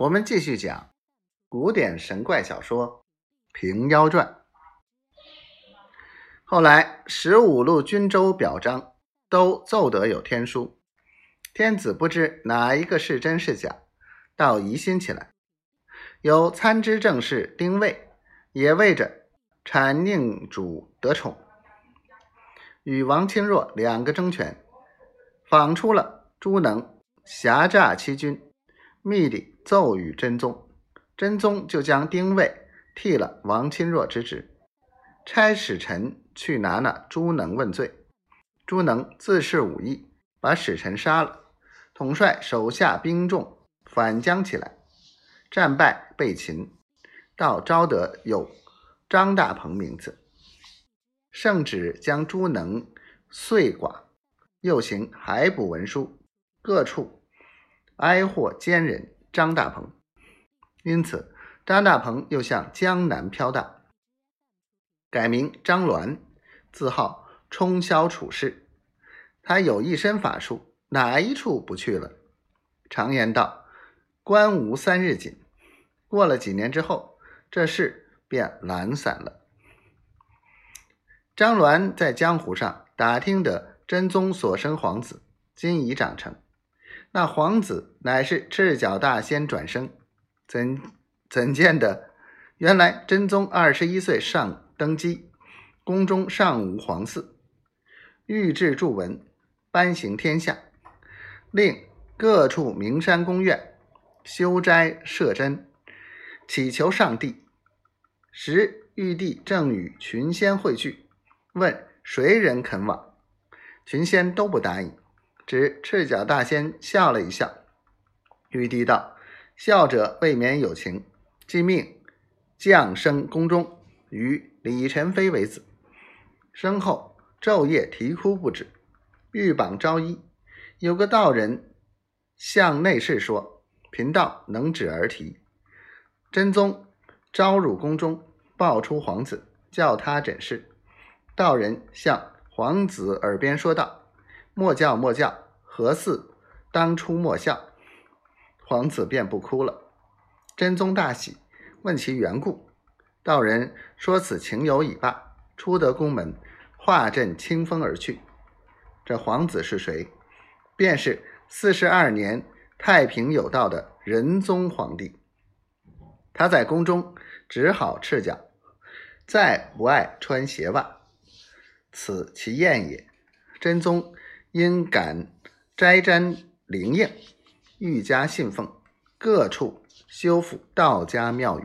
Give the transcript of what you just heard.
我们继续讲古典神怪小说《平妖传》。后来十五路军州表彰都奏得有天书，天子不知哪一个是真是假，倒疑心起来。有参知政事丁谓也为着产宁主得宠，与王钦若两个争权，访出了朱能挟诈欺君。密里奏与真宗，真宗就将丁谓替了王钦若之职，差使臣去拿那朱能问罪。朱能自恃武艺，把使臣杀了，统帅手下兵众反将起来，战败被擒，到招得有张大鹏名字，圣旨将朱能遂剐，又行海捕文书，各处。哀获奸人张大鹏，因此张大鹏又向江南飘荡，改名张鸾，自号冲霄处士。他有一身法术，哪一处不去了？常言道：“官无三日紧。”过了几年之后，这事便懒散了。张鸾在江湖上打听得真宗所生皇子今已长成。那皇子乃是赤脚大仙转生，怎怎见得？原来真宗二十一岁上登基，宫中尚无皇嗣，御制著文，颁行天下，令各处名山宫苑修斋设真，祈求上帝。时玉帝正与群仙汇聚，问谁人肯往，群仙都不答应。只赤脚大仙笑了一笑，玉帝道：“笑者未免有情，即命降生宫中，与李宸妃为子。身后昼夜啼哭不止，欲榜招衣。有个道人向内侍说：‘贫道能止儿啼。’真宗招入宫中，抱出皇子，叫他诊视。道人向皇子耳边说道。”莫叫莫叫，何似当初莫笑？皇子便不哭了。真宗大喜，问其缘故。道人说：“此情有已罢。”出得宫门，化阵清风而去。这皇子是谁？便是四十二年太平有道的仁宗皇帝。他在宫中只好赤脚，再不爱穿鞋袜，此其艳也。真宗。因感斋瞻灵验，愈加信奉，各处修复道家庙宇。